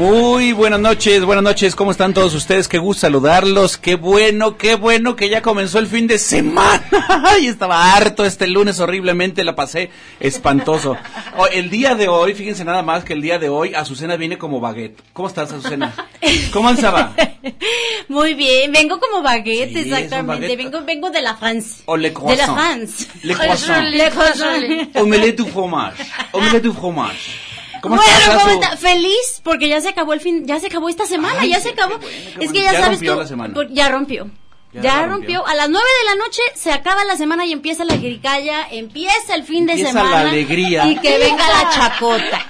Muy buenas noches, buenas noches, ¿cómo están todos ustedes? Qué gusto saludarlos, qué bueno, qué bueno que ya comenzó el fin de semana. Y estaba harto este lunes, horriblemente la pasé espantoso. Oh, el día de hoy, fíjense nada más que el día de hoy Azucena viene como baguette. ¿Cómo estás, Azucena? ¿Cómo andaba? Muy bien, vengo como baguette, Sí, exactamente. baguette. Vengo, vengo de la France. O le De la croissant. France. Le croissant. Le croissant. Omelette du fromage. Omelette du fromage. ¿Cómo bueno, estás, ¿cómo Azu? está? Feliz porque ya se acabó el fin, ya se acabó esta semana, Ay, ya se acabó. qué bueno, qué es que ya, Ya sabes rompió tú, la semana. por- ya rompió. Ya rompió. rompió. A las nueve de la noche se acaba la semana y empieza la jericaya, empieza el fin de Empieza semana. la alegría. Y que venga la chacota.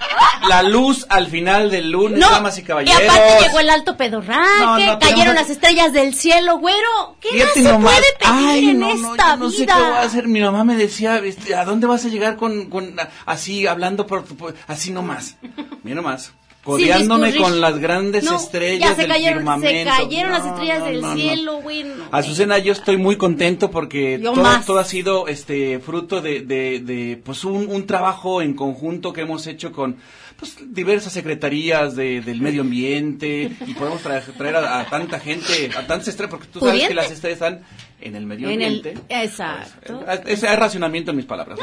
La luz al final del lunes, No, damas y y caballeros. aparte llegó el alto pedorraque, No, no, cayeron las estrellas del cielo, güero. ¿Qué más Fíjate se nomás. puede pedir Ay, en esta yo no sé vida? qué voy a hacer. Mi mamá me decía, este, ¿a dónde vas a llegar con, con así, hablando por, por- así nomás? Mira nomás. Codeándome discurrir. con las grandes No, estrellas ya se del cayeron, firmamento. Se cayeron las No, estrellas no, del cielo, güey. Azucena, yo estoy muy contento porque todo, todo ha sido este fruto de, de, de, pues un, un trabajo en conjunto que hemos hecho con pues diversas secretarías de, del medio ambiente y podemos traer, traer a, a tanta gente, a tantas estrellas, porque tú sabes que ¿Pudiente? las estrellas están en el medio En el- ambiente. exacto. Pues, es, es racionamiento en mis palabras.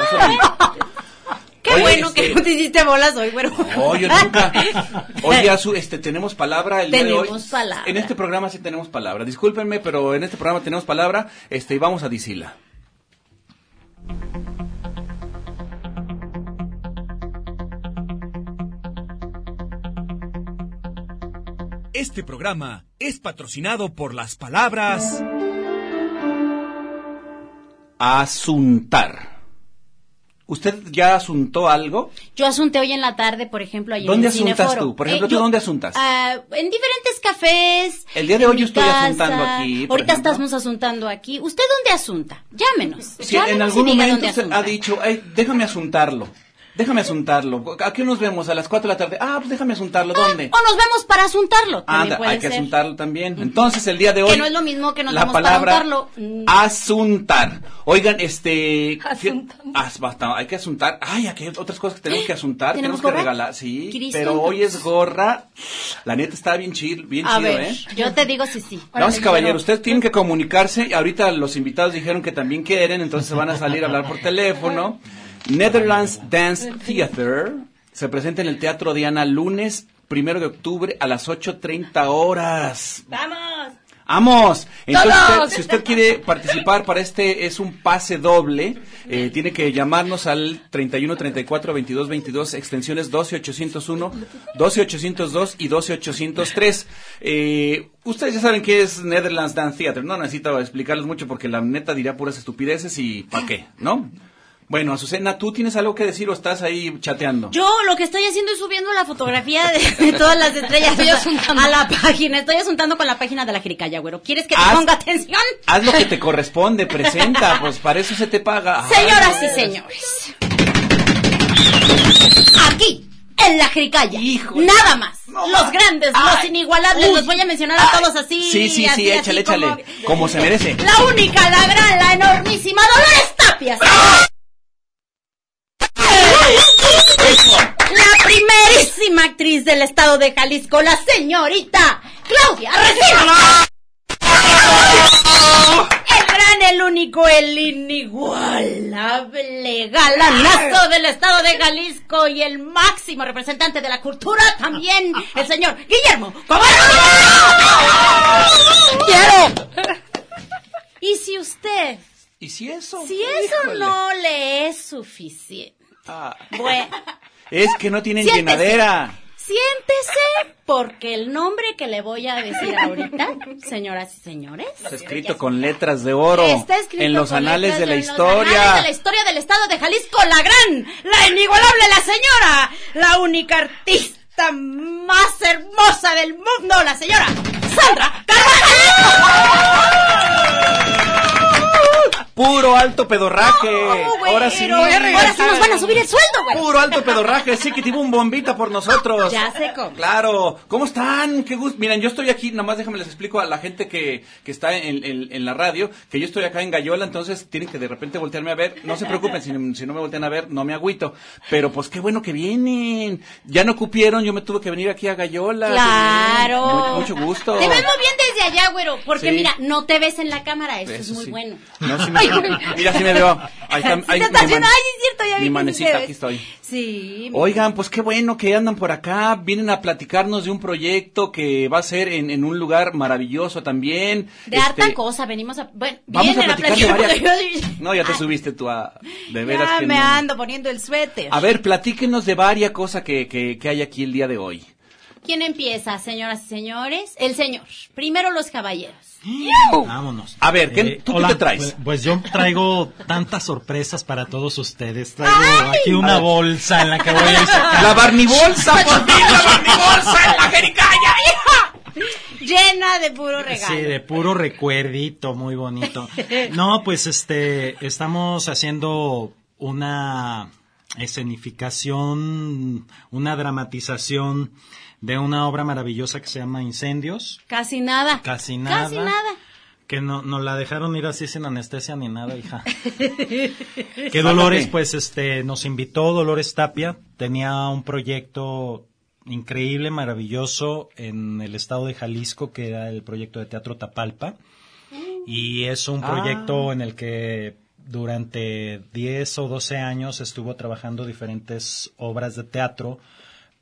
Qué Oye, bueno este- que no te hiciste bolas hoy, güero. No, yo nunca. Oye, Azu, este, tenemos palabra el día de hoy. Tenemos palabra. En este programa sí tenemos palabra. Discúlpenme, pero en este programa tenemos palabra. Este, y vamos a Disila. Este programa es patrocinado por las palabras Asuntar. ¿Usted ya asuntó algo? Yo asunté hoy en la tarde, por ejemplo, allí ¿Dónde en el asuntas Cineforo. tú? Por ejemplo, ¿tú yo- dónde asuntas? ah, en diferentes cafés. El día de hoy yo estoy asuntando aquí, Ahorita ejemplo. estamos asuntando aquí. ¿Usted dónde asunta? Llámenos. Si Llámenos en algún momento ha dicho, "Ay, déjame asuntarlo. Déjame asuntarlo. ¿A qué nos vemos? A las 4 de la tarde. Ah, pues déjame asuntarlo. ¿Dónde? O nos vemos para asuntarlo. Anda, puede hay que ser. asuntarlo también. Entonces, el día de hoy. Que no es lo mismo que nos la vamos para palabra untarlo. Mm. asuntar. Oigan, este. Asuntando. as- basta, hay que asuntar. Ay, aquí hay otras cosas que tenemos que asuntar. ¿Tenemos que gorra? regalar. Sí, Cristo, pero hoy es gorra. La neta está bien chido, bien A chido, ver, ¿eh? yo te digo sí, sí. Damas y caballeros, ustedes tienen que comunicarse. Ahorita los invitados dijeron que también quieren, entonces van a salir a hablar por teléfono. Netherlands Dance Theater se presenta en el Teatro Diana lunes primero de octubre a las 8.30 horas. ¡Vamos! ¡Vamos! Entonces, usted- si usted quiere participar para este, es un pase doble, eh, tiene que llamarnos al 31 34 22 22, extensiones 12 801, 12 802 y 12 803. Eh, ustedes ya saben qué es Netherlands Dance Theater, no necesito explicarles mucho porque la neta diría puras estupideces y ¿para qué? ¿No? Bueno, Azucena, ¿tú tienes algo que decir o estás ahí chateando? Yo lo que estoy haciendo es subiendo la fotografía de, de todas las estrellas a la página. Estoy asuntando con la página de la Jericaya, güero. ¿Quieres que te Haz- ponga atención? Haz lo que te corresponde, presenta, pues para eso se te paga. Ay, Señoras y señores. Aquí, en la Jericaya. Híjole. Nada más. No los grandes, los inigualables, Uy. los voy a mencionar a Ay. todos así. Sí, sí, así, sí, así échale, como- échale. Como se merece. La única, la gran, la enormísima Dolores Tapias. La primerísima actriz del estado de Jalisco, la señorita Claudia Reciba. El gran, el único, el inigualable galanazo del estado de Jalisco y el máximo representante de la cultura también, el señor Guillermo Cobarrubias. ¡Quiero! Y si usted, ¿Y si eso? si eso Híjole. no le es suficiente, Ah, bueno, es que no tienen Siéntese. llenadera. siéntese porque el nombre que le voy a decir ahorita, señoras y señores, Está escrito con letras de oro. Está escrito en los anales de la en los historia. anales de la historia del estado de Jalisco, la gran, la inigualable, la señora, la única artista más hermosa del mundo, la señora Sandra Carvajal. Puro alto pedorraje. Güey, ahora sí. Ahora sí nos van a subir el sueldo, güey. Puro alto pedorraje. Sí que tiene un bombita por nosotros. Ya sé cómo. Claro. ¿Cómo están? Qué gusto. Miren, yo estoy aquí, nomás déjame les explico a la gente que, que está en, en- en la radio, que yo estoy acá en Gallola, entonces tienen que de repente voltearme a ver. No se preocupen, si, si no me voltean a ver, no me agüito. Pero pues qué bueno que vienen. Ya no cupieron, yo me tuve que venir aquí a Gallola. Claro. Mucho, mucho gusto. Te vemos bien allá, güero, porque Sí. mira, no te ves en la cámara, eso, es muy sí. bueno. No, sí me- Ay, mira, sí me veo. Ahí está, ahí man- ay, es cierto, ya Mi manecita, aquí estoy. Sí. Oigan, pues qué bueno que andan por acá, vienen a platicarnos de un proyecto que va a ser en, en un lugar maravilloso también. De Este, harta cosa, venimos a... Bueno, Vamos a platicar de varias... No, ya te subiste tú a... De veras ya que me no. ando poniendo el suéter. A ver, platíquenos de varias cosas que, que, que hay aquí el día de hoy. ¿Quién empieza, señoras y señores? El señor. Primero los caballeros. Vámonos. A ver, ¿qué- Eh, tú qué te traes? Pues, pues yo traigo tantas sorpresas para todos ustedes. Traigo aquí una bolsa en la que voy a ir sacando. La barnibolsa, por fin, la barnibolsa en la jericaya, hija. Llena de puro regalo. Sí, de puro recuerdito, muy bonito. No, pues este, estamos haciendo una escenificación, una dramatización de una obra maravillosa que se llama Incendios. Casi nada. Casi nada. Casi nada. Que no, nos la dejaron ir así sin anestesia ni nada, hija. que Dolores, pues, este, nos invitó, Dolores Tapia, tenía un proyecto increíble, maravilloso en el estado de Jalisco, que era el proyecto de Teatro Tapalpa. Y es un Ah. proyecto en el que durante 10 o 12 años estuvo trabajando diferentes obras de teatro,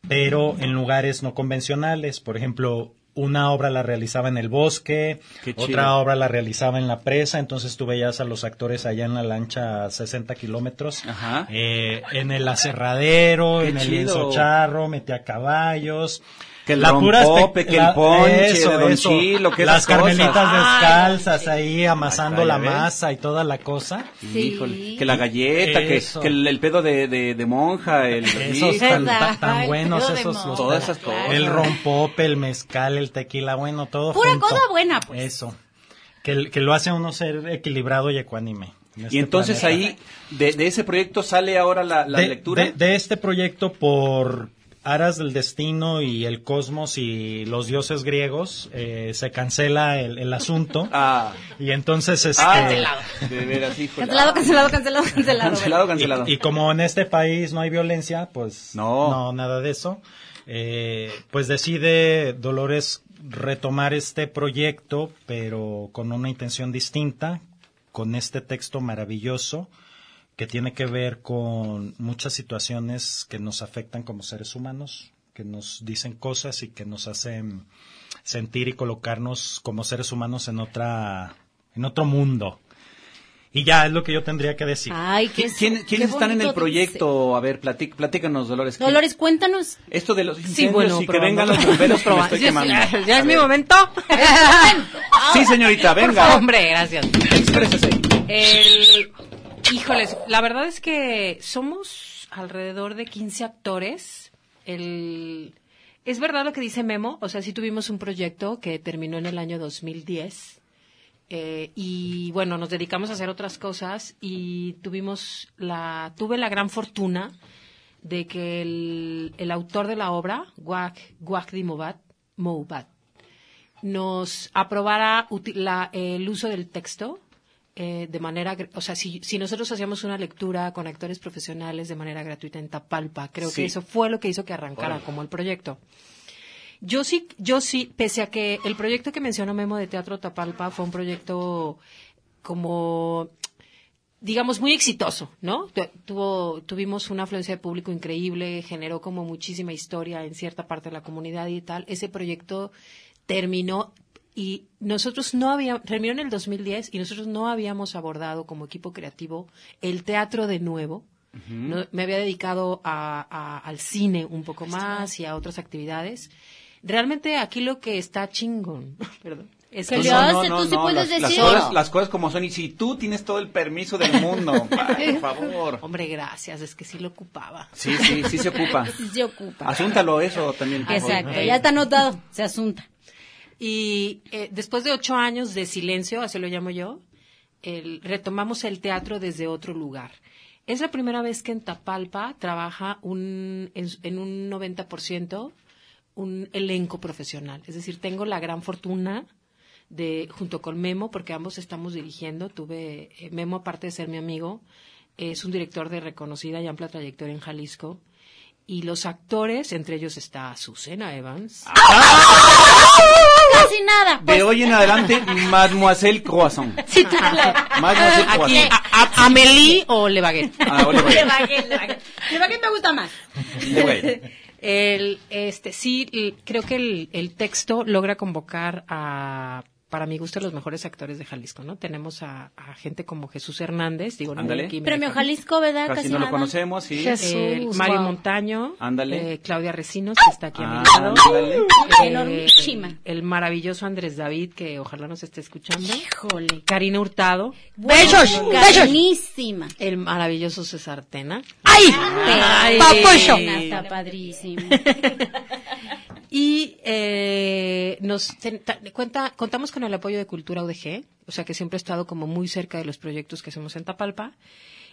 pero en lugares no convencionales. Por ejemplo, una obra la realizaba en el bosque, otra obra la realizaba en la presa, entonces tú veías a los actores allá en la lancha a 60 kilómetros, eh, en el aserradero, Qué en el lienzo charro, metía caballos. Que el La pura rompope, que el ponche eso, de Don eso. Chilo, que Las cosas. carmelitas Ay, descalzas ahí amasando Acá, la ves. masa y toda la cosa. Híjole, que la galleta, que, Eso. que el, el pedo de, de, de monja, el... Esos tan, tan- buenos, esos los Todas esas cosas. El rompope, el mezcal, el tequila, bueno, todo Pura junto. cosa buena, pues. Eso. Que, que lo hace a uno ser equilibrado y ecuánime. en Y este entonces planeta. ahí, de, de ese proyecto sale ahora la, la de, lectura. de- de este proyecto por aras del destino y el cosmos y los dioses griegos, eh, se cancela el, el asunto. Ah, Y entonces, este, ah, de veras, híjole. Cancelado, cancelado, cancelado, cancelado. Cancelado, cancelado. Y, y como en este país no hay violencia, pues No. nada de eso. eh, pues decide Dolores retomar este proyecto, pero con una intención distinta, con este texto maravilloso que tiene que ver con muchas situaciones que nos afectan como seres humanos, que nos dicen cosas y que nos hacen sentir y colocarnos como seres humanos en otra en otro mundo. Y ya es lo que yo tendría que decir. Ay, qué, ¿Qui- quién- qué ¿Quiénes están en el proyecto? A ver, platic- platícanos, Dolores. ¿Quién- Dolores, cuéntanos. Esto de los Sí, incendios bueno, y que probando. vengan los bomberos que me estoy Ya- quemando. Ya, ya es mi momento. Sí, señorita, Por venga. favor, hombre, gracias. Exprésese. El, híjoles, la verdad es que somos alrededor de 15 actores. El, es verdad lo que dice Memo, o sea, sí tuvimos un proyecto que terminó en el año 2010. eh, y bueno, nos dedicamos a hacer otras cosas y tuvimos la, tuve la gran fortuna de que el, el autor de la obra, Guac, Guac Di Moubat, Moubat, nos aprobara la- el uso del texto eh, de manera, o sea, si, si nosotros hacíamos una lectura con actores profesionales de manera gratuita en Tapalpa, creo Sí. que eso fue lo que hizo que arrancara como el proyecto. Yo sí, yo sí, pese a que el proyecto que mencionó Memo de Teatro Tapalpa fue un proyecto como digamos, muy exitoso, ¿no? Tu- Tuvo, tuvimos una afluencia de público increíble, generó como muchísima historia en cierta parte de la comunidad y tal. Ese proyecto terminó y nosotros no habíamos, terminó en el 2010 y nosotros no habíamos abordado como equipo creativo el teatro de nuevo. No- me había dedicado a- a- al cine un poco más y a otras actividades. Realmente aquí lo que está chingón, perdón, es Que No, no, tú sí puedes las, cosas, las cosas como son y si tú tienes todo el permiso del mundo, por favor. Hombre, gracias, es que sí lo ocupaba. Sí, sí, sí se ocupa. Sí se ocupa. Asúntalo eso también. favor. Exacto, ya está anotado, se asunta. Y eh, después de ocho años de silencio, así lo llamo yo, el- retomamos el teatro desde otro lugar. Es la primera vez que en Tapalpa trabaja un, en, en un 90% un elenco profesional. Es decir, tengo la gran fortuna de, junto con Memo, porque ambos estamos dirigiendo, tuve, eh, Memo aparte de ser mi amigo, es un director de reconocida y amplia trayectoria en Jalisco. Y los actores, entre ellos está Susana Evans. Casi nada. De Pues, hoy en adelante, Mademoiselle Croissant. sí, claro. Mademoiselle Aquí, Croissant. a- a- Amélie o Le Baguette. Ah, ole, Le ole. bagué, le bagué. Le bagué me gusta más. Le voy. El, este, sí, creo que el, el texto logra convocar a, para mi gusto, los mejores actores de Jalisco, ¿no? Tenemos a, a gente como Jesús Hernández, digo, no aquí Premio. Jalisco, ¿verdad? Casi Casi no lo conocemos, sí. Eh, Jesús, Mario wow. Montaño, Ándale. eh, Claudia Recinos, que está aquí a mi Ah, lado. Eh, Enormísima. El maravilloso Andrés David, que ojalá nos esté escuchando. Híjole. Karina Hurtado. ¡Besos! Buenísima. El maravilloso César Tena. ¡Ay! Ay. ¡Papucho! Está padrísimo. Y eh, nos cuenta, contamos con el apoyo de Cultura UDG, o sea que siempre he estado como muy cerca de los proyectos que hacemos en Tapalpa.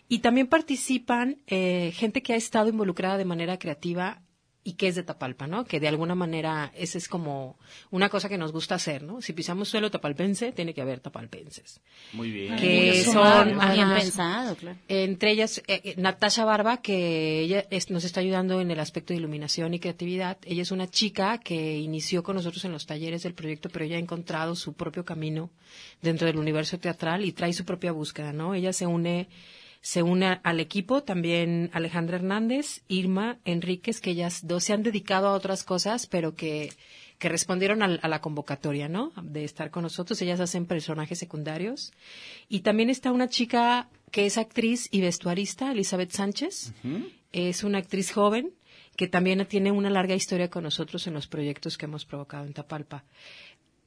Y también participan eh, gente que ha estado involucrada de manera creativa y qué es de Tapalpa, ¿no? Que de alguna manera esa es como una cosa que nos gusta hacer, ¿no? Si pisamos suelo tapalpense, tiene que haber tapalpenses. Muy bien. Que Sumar, son muy bien ajá, pensado, claro. entre ellas, eh, eh, Natasha Barba, que ella es- nos está ayudando en el aspecto de iluminación y creatividad. Ella es una chica que inició con nosotros en los talleres del proyecto, pero ella ha encontrado su propio camino dentro del universo teatral y trae su propia búsqueda, ¿no? Ella se une se une al equipo también Alejandra Hernández, Irma Enríquez, que ellas dos se han dedicado a otras cosas, pero que, que respondieron al- a, la convocatoria, ¿no? De estar con nosotros. Ellas hacen personajes secundarios. Y también está una chica que es actriz y vestuarista, Elizabeth Sánchez. Es una actriz joven que también tiene una larga historia con nosotros en los proyectos que hemos provocado en Tapalpa.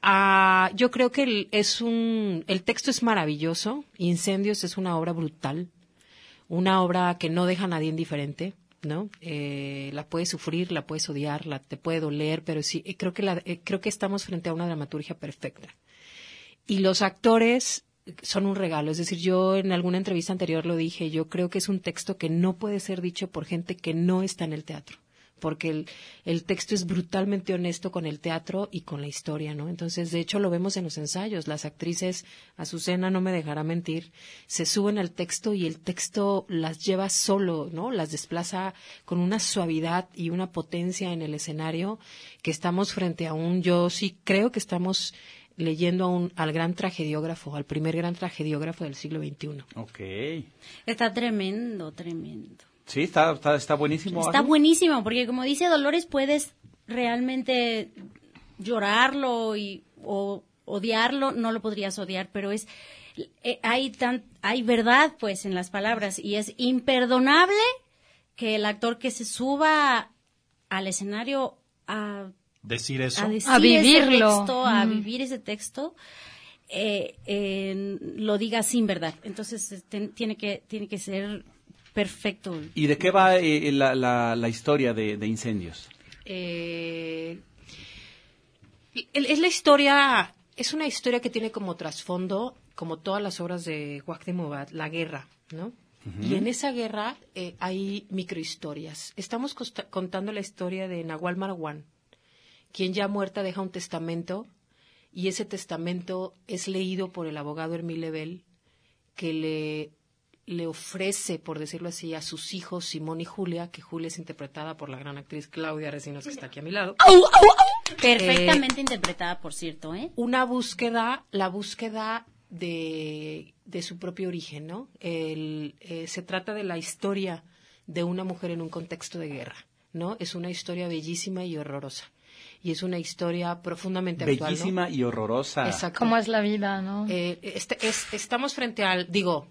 Ah, yo creo que el, es un, el texto es maravilloso. Incendios es una obra brutal, una obra que no deja a nadie indiferente, ¿no? Eh, la puedes sufrir, la puedes odiar, la te puede doler, pero sí, eh, creo que la, eh, creo que estamos frente a una dramaturgia perfecta. Y los actores son un regalo, es decir, yo en alguna entrevista anterior lo dije, yo creo que es un texto que no puede ser dicho por gente que no está en el teatro porque el, el texto es brutalmente honesto con el teatro y con la historia, ¿no? Entonces, de hecho, lo vemos en los ensayos. Las actrices, Azucena no me dejará mentir, se suben al texto y el texto las lleva solo, ¿no? Las desplaza con una suavidad y una potencia en el escenario que estamos frente a un, yo sí creo que estamos leyendo a un, al gran tragediógrafo, al primer gran tragediógrafo del siglo XXI. Ok. Está tremendo, tremendo. Sí, está, está, está buenísimo. Está buenísimo, porque como dice Dolores, puedes realmente llorarlo y, o odiarlo, no lo podrías odiar, pero es eh, hay tan hay verdad pues en las palabras y es imperdonable que el actor que se suba al escenario a, Decir eso. a decir A vivirlo. ese texto, a Mm. vivir ese texto, eh, eh, lo diga sin verdad. Entonces este, tiene que tiene que ser perfecto. ¿Y de qué va eh, la, la, la historia de, de incendios? Eh, es la historia, es una historia que tiene como trasfondo, como todas las obras de Joaquín de Mubat, la guerra, ¿no? Y en esa guerra eh, hay microhistorias. Estamos contando la historia de Nahual Marwan, quien ya muerta deja un testamento y ese testamento es leído por el abogado Hermile Lebel, que le, le ofrece, por decirlo así, a sus hijos Simón y Julia, que Julia es interpretada por la gran actriz Claudia Recinos, que está aquí a mi lado. Perfectamente interpretada, por cierto, ¿eh? una búsqueda, la búsqueda de, de su propio origen, ¿no? El, eh, se trata de la historia de una mujer en un contexto de guerra, ¿no? Es una historia bellísima y horrorosa. Y es una historia profundamente actual, ¿no? Bellísima y horrorosa. Exacto. ¿Cómo es la vida, no? Eh, este- es- estamos frente al, digo,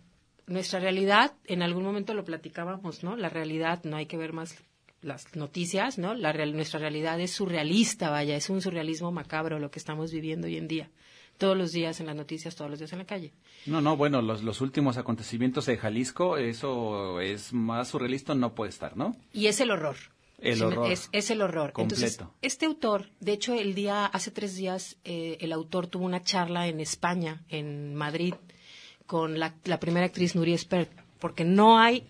nuestra realidad, en algún momento lo platicábamos, ¿no? La realidad, no hay que ver más las noticias, ¿no? La real- nuestra realidad es surrealista, vaya, es un surrealismo macabro lo que estamos viviendo hoy en día. Todos los días en las noticias, todos los días en la calle. No, no, bueno, los, los últimos acontecimientos de Jalisco, eso es más surrealista, no puede estar, ¿no? Y es el horror. El horror. Es, es el horror. Entonces, Completo. este autor, de hecho, el día, hace tres días, eh, el autor tuvo una charla en España, en Madrid, con la, la primera actriz Nuria Espert, porque no hay,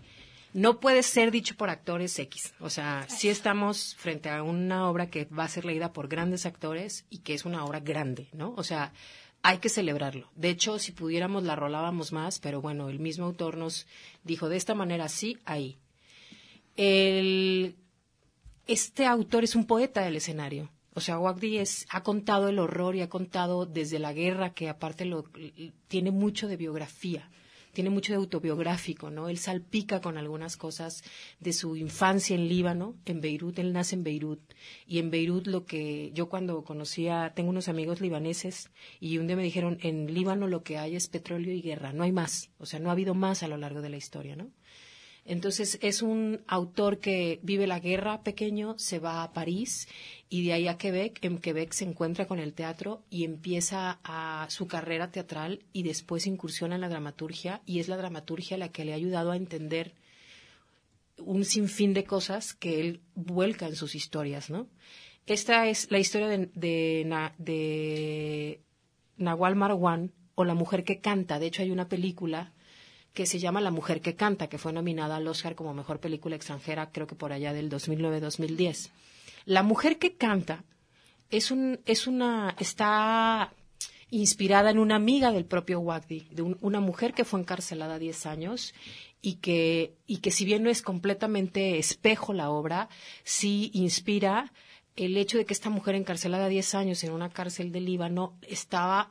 no puede ser dicho por actores X. O sea, sí estamos frente a una obra que va a ser leída por grandes actores y que es una obra grande, ¿no? O sea, hay que celebrarlo. De hecho, si pudiéramos la rolábamos más, pero bueno, el mismo autor nos dijo de esta manera sí, ahí. El, este autor es un poeta del escenario. O sea, Wagdi es, ha contado el horror y ha contado desde la guerra, que aparte lo, tiene mucho de biografía, tiene mucho de autobiográfico, ¿no? Él salpica con algunas cosas de su infancia en Líbano, en Beirut, él nace en Beirut, y en Beirut lo que yo cuando conocía, tengo unos amigos libaneses, y un día me dijeron, en Líbano lo que hay es petróleo y guerra, no hay más, o sea, no ha habido más a lo largo de la historia, ¿no? Entonces es un autor que vive la guerra pequeño, se va a París y de ahí a Quebec. En Quebec se encuentra con el teatro y empieza a su carrera teatral y después incursiona en la dramaturgia y es la dramaturgia la que le ha ayudado a entender un sinfín de cosas que él vuelca en sus historias, ¿no? Esta es la historia de, de, de Nahual Marwan o La mujer que canta. De hecho, hay una película que se llama La mujer que canta, que fue nominada al Oscar como mejor película extranjera, creo que por allá del 2009-2010. La mujer que canta es un es una está inspirada en una amiga del propio Wagdi, de un- una mujer que fue encarcelada 10 años y que y que si bien no es completamente espejo la obra, sí inspira el hecho de que esta mujer encarcelada 10 años en una cárcel del Líbano estaba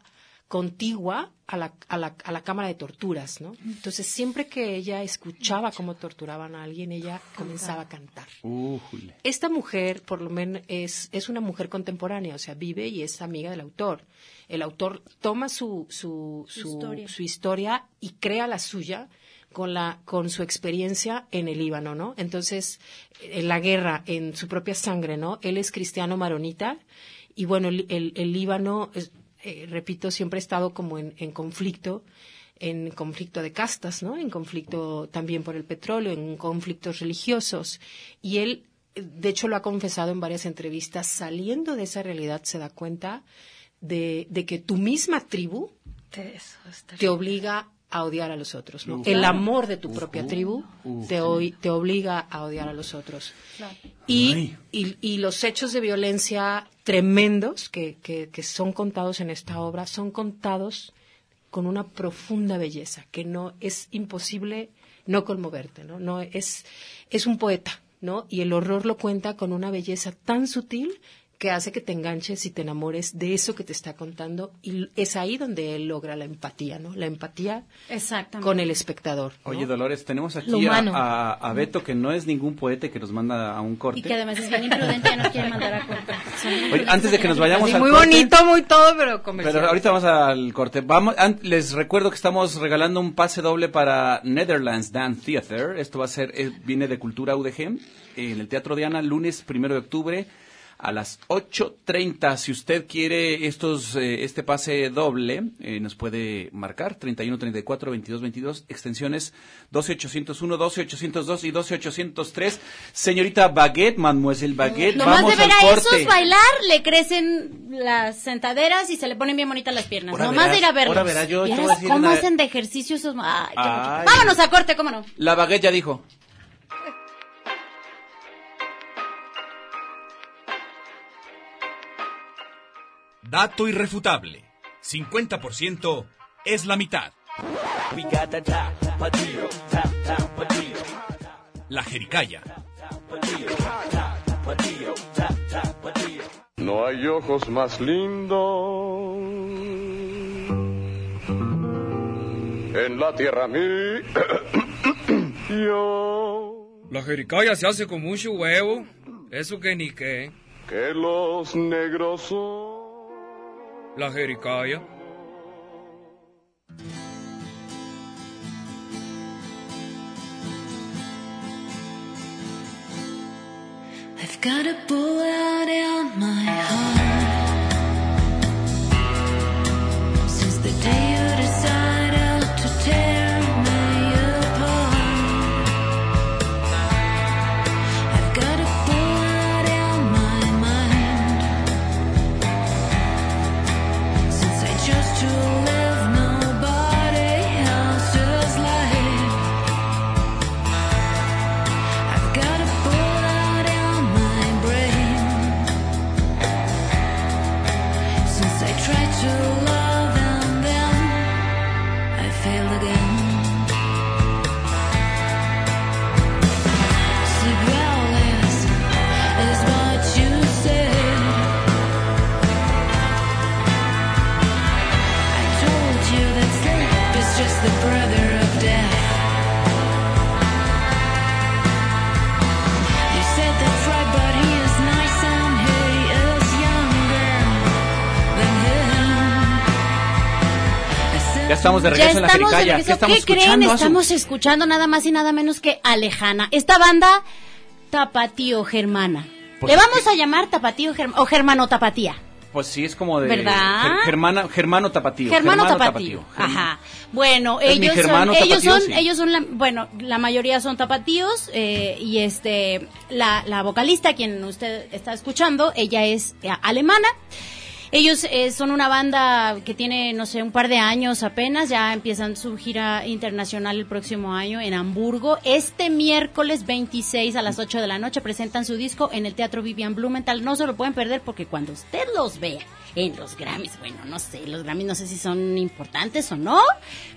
contigua a la, a la, a la cámara de torturas, ¿no? Entonces, siempre que ella escuchaba cómo torturaban a alguien, ella comenzaba a cantar. Esta mujer, por lo menos, es, es una mujer contemporánea, o sea, vive y es amiga del autor. El autor toma su, su, su, historia. su historia y crea la suya con, la, con su experiencia en el Líbano, ¿no? Entonces, en la guerra, en su propia sangre, ¿no? Él es cristiano maronita y, bueno, el, el- el Líbano, es- eh, repito, siempre ha estado como en, en conflicto en conflicto de castas, ¿no? En conflicto también por el petróleo, en conflictos religiosos. Y él, de hecho, lo ha confesado en varias entrevistas, saliendo de esa realidad se da cuenta de, de que tu misma tribu te obliga a odiar a los otros. El amor de tu propia tribu te, te obliga a odiar a los otros. Claro. Y, Ay. y, y los hechos de violencia tremendos que, que, que son contados en esta obra son contados con una profunda belleza que no es imposible no conmoverte, ¿no? No es es un poeta, ¿no? Y el horror lo cuenta con una belleza tan sutil que hace que te enganches y te enamores de eso que te está contando y es ahí donde él logra la empatía, ¿no? La empatía Exactamente. con el espectador. ¿no? Oye, Dolores, tenemos aquí a, humano. a- a Beto, que no es ningún poeta y que nos manda a un corte. Y que además es bien imprudente, ya nos quiere mandar a corte. Oye, antes de que nos vayamos Así, al muy corte- bonito, muy todo, pero comercial. Pero ahorita vamos al corte. Vamos, an- les recuerdo que estamos regalando un pase doble para Netherlands Dance Theater. Esto va a ser, eh, viene de Cultura UDG, en el Teatro Diana, lunes primero de octubre a las 8.30. Si usted quiere estos, eh, este pase doble, eh, nos puede marcar 31 34 22 22, extensiones 12801, 12802 y 12803. Señorita Baguette, Mademoiselle Baguette, Nomás vamos de ver al a corte. esos bailar, le crecen las sentaderas y se le ponen bien bonitas las piernas. Ahora Nomás verás, de ir a verlos. ahora verás, yo te voy a ¿Vieras decir cómo hacen de ejercicio esos? Ay, Ay. Vámonos a corte, cómo no. La Baguette ya dijo. Dato irrefutable. 50% es la mitad. La jericaya. No hay ojos más lindos en la tierra mí. Yo La jericaya se hace con mucho huevo. Eso que ni qué. que los negros son. La jericaya. I've got a bullet in my heart. Estamos de Ya regreso en la de regreso. ¿Qué estamos ¿Qué creen? Azu? Estamos escuchando nada más y nada menos que Alejana. Esta banda Tapatío Germana. Pues Le vamos a llamar Tapatío Germano o Germano Tapatía. Pues sí, es como de... ¿Verdad? Ger- Germana, germano tapatío. Germano, Tapatío. Ajá. Bueno, Es ellos son, ellos son, sí. ellos son, la, bueno, la mayoría son tapatíos eh, y este, la, la vocalista, quien usted está escuchando, ella es eh, alemana Ellos eh, son una banda que tiene, no sé, un par de años apenas, ya empiezan su gira internacional el próximo año en Hamburgo. Este miércoles 26 a las 8 de la noche presentan su disco en el Teatro Vivian Blumenthal. No se lo pueden perder porque cuando usted los vea en los Grammys, bueno, no sé, los Grammys no sé si son importantes o no,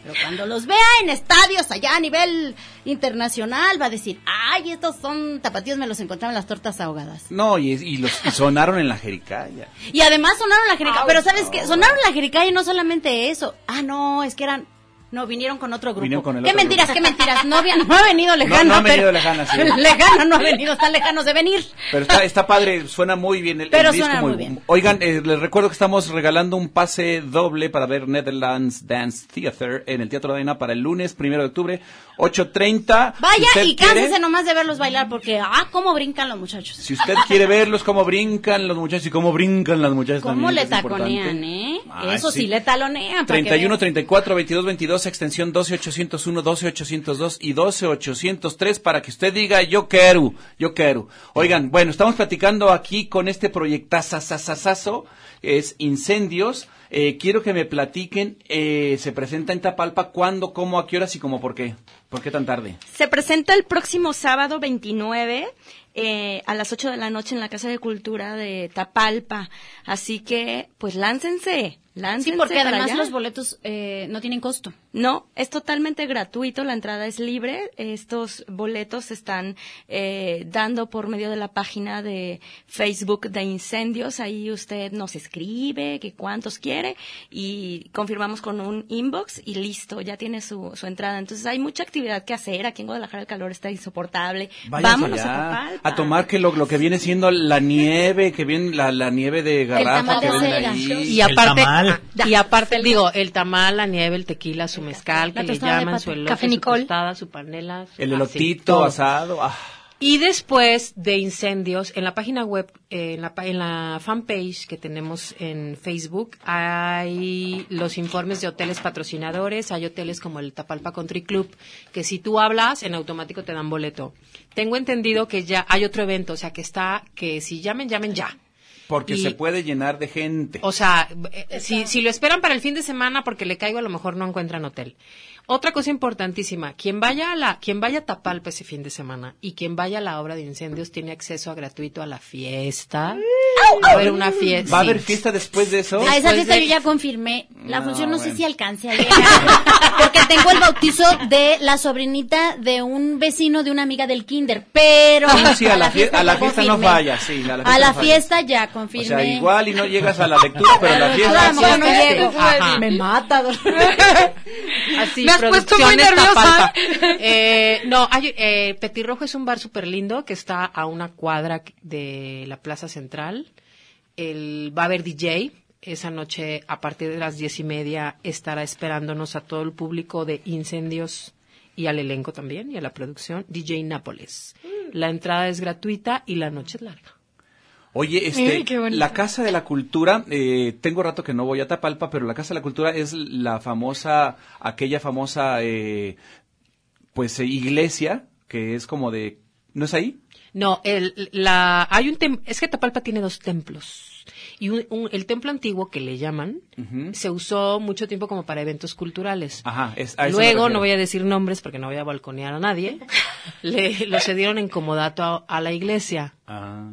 pero cuando los vea en estadios allá a nivel internacional va a decir, ay, estos son tapatíos, me los encontraba en las tortas ahogadas. No, y, y los y sonaron en la Jericaya. Y además sonaron la Jericaya, pero ¿sabes qué? Sonaron la Jericaya y no solamente eso. Ah, no, es que eran... No, vinieron con otro grupo. Vinieron con el qué otro mentiras, grupo. qué mentiras. No, había- no ha venido lejano. no pero- venido Lejana, sí. Lejano no ha venido, están lejanos de venir. Pero está, está padre, suena muy bien el, el Pero disco. suena muy bien. Oigan, eh, les recuerdo que estamos regalando un pase doble para ver Netherlands Dance Theater en el Teatro Arena para el lunes, primero de octubre, 8.30. Si Vaya y quiere- cánsese nomás de verlos bailar porque, ah, cómo brincan los muchachos. Si usted quiere verlos, cómo brincan los muchachos y cómo brincan las muchachas Cómo también, le es importante. taconean, ¿eh? Ay, Eso sí. sí. le talonean. para que 31, vean. 34, 22, 22, extensión 12801, 12802 y 12803 para que usted diga yo quiero, yo quiero. Oigan, bueno, estamos platicando aquí con este proyectazazazazo, es Incendios. Eh, quiero que me platiquen, eh, se presenta en Tapalpa, cuándo, cómo, a qué horas y cómo, por qué. ¿Por qué tan tarde? Se presenta el próximo sábado 29 eh, a las 8 de la noche en la Casa de Cultura de Tapalpa. Así que, pues láncense, láncense. Sí, porque además allá. los boletos eh, no tienen costo. No, es totalmente gratuito, la entrada es libre. Estos boletos se están eh, dando por medio de la página de Facebook de Incendios. Ahí usted nos escribe que cuántos quiere y confirmamos con un inbox y listo, ya tiene su, su entrada. Entonces hay mucha actividad que hacer. Aquí en Guadalajara el calor está insoportable. Váyanse Vámonos allá, a Tapalpa. A tomar que lo, lo que viene siendo la nieve, que viene la, la nieve de garrafa que de venden ahí. Y aparte, tamal. ah, y aparte digo, el tamal, la nieve, el tequila, su mezcal, que le llaman, su elote, Café su Nicol. tostada, su panela. su- El elotito asado. ah. Y después de incendios, en la página web, eh, en, la, pa- en la fanpage que tenemos en Facebook, hay los informes de hoteles patrocinadores, hay hoteles como el Tapalpa Country Club, que si tú hablas, en automático te dan boleto. Tengo entendido que ya hay otro evento, o sea, que está, que si llamen, llamen ya. Porque Y- se puede llenar de gente. O sea, eh, si, si lo esperan para el fin de semana porque le caigo, a lo mejor no encuentran hotel. Otra cosa importantísima, quien vaya a la, quien vaya a Tapalpa ese fin de semana y quien vaya a la obra de incendios tiene acceso a gratuito a la fiesta. Va a haber una fiesta. ¿Va a haber fiesta después de eso? A esa fiesta de- yo ya confirmé. La No, función no sé si alcance a llegar. Porque tengo el bautizo de la sobrinita de un vecino de una amiga del kinder. Pero Ah, sí, a la, a fiesta no sí. A la fiesta, A la no falla. fiesta ya O confirmé. sea, igual y no llegas a la lectura, pero a la fiesta lo sí. no llego. Me mata. Así, Me has puesto muy Producciones nerviosa. Tapalpa. Eh, no, hay, eh, Petirrojo es un bar súper lindo que está a una cuadra de la Plaza Central. El, va a haber DJ. Esa noche, a partir de las diez y media, estará esperándonos a todo el público de Incendios y al elenco también y a la producción, DJ Nápoles. La entrada es gratuita y la noche es larga. Oye, este, Ay, la Casa de la Cultura, eh, tengo rato que no voy a Tapalpa, pero la Casa de la Cultura es la famosa, aquella famosa, eh, pues, eh, iglesia, que es como de, ¿no es ahí? No, el, la, hay un tem- es que Tapalpa tiene dos templos. Y un- un- el templo antiguo que le llaman se usó mucho tiempo como para eventos culturales. Ajá, es, Luego, no voy a decir nombres porque no voy a balconear a nadie, le, lo cedieron en comodato a, a la iglesia. Ah.